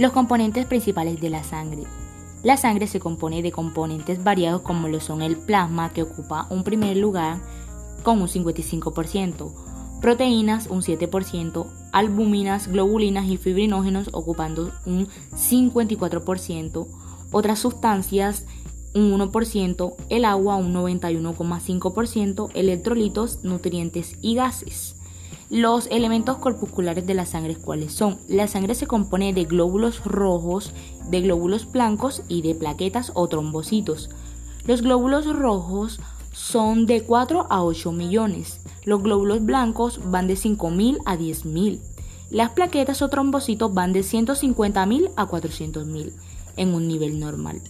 Los componentes principales de la sangre. La sangre se compone de componentes variados como lo son el plasma, que ocupa un primer lugar con un 55%, proteínas un 7%, albuminas, globulinas y fibrinógenos ocupando un 54%, otras sustancias un 1%, el agua un 91,5%, electrolitos, nutrientes y gases. Los elementos corpusculares de la sangre, ¿cuáles son? La sangre se compone de glóbulos rojos, de glóbulos blancos y de plaquetas o trombocitos. Los glóbulos rojos son de 4 a 8 millones. Los glóbulos blancos van de 5.000 a 10.000. Las plaquetas o trombocitos van de 150.000 a 400.000 en un nivel normal.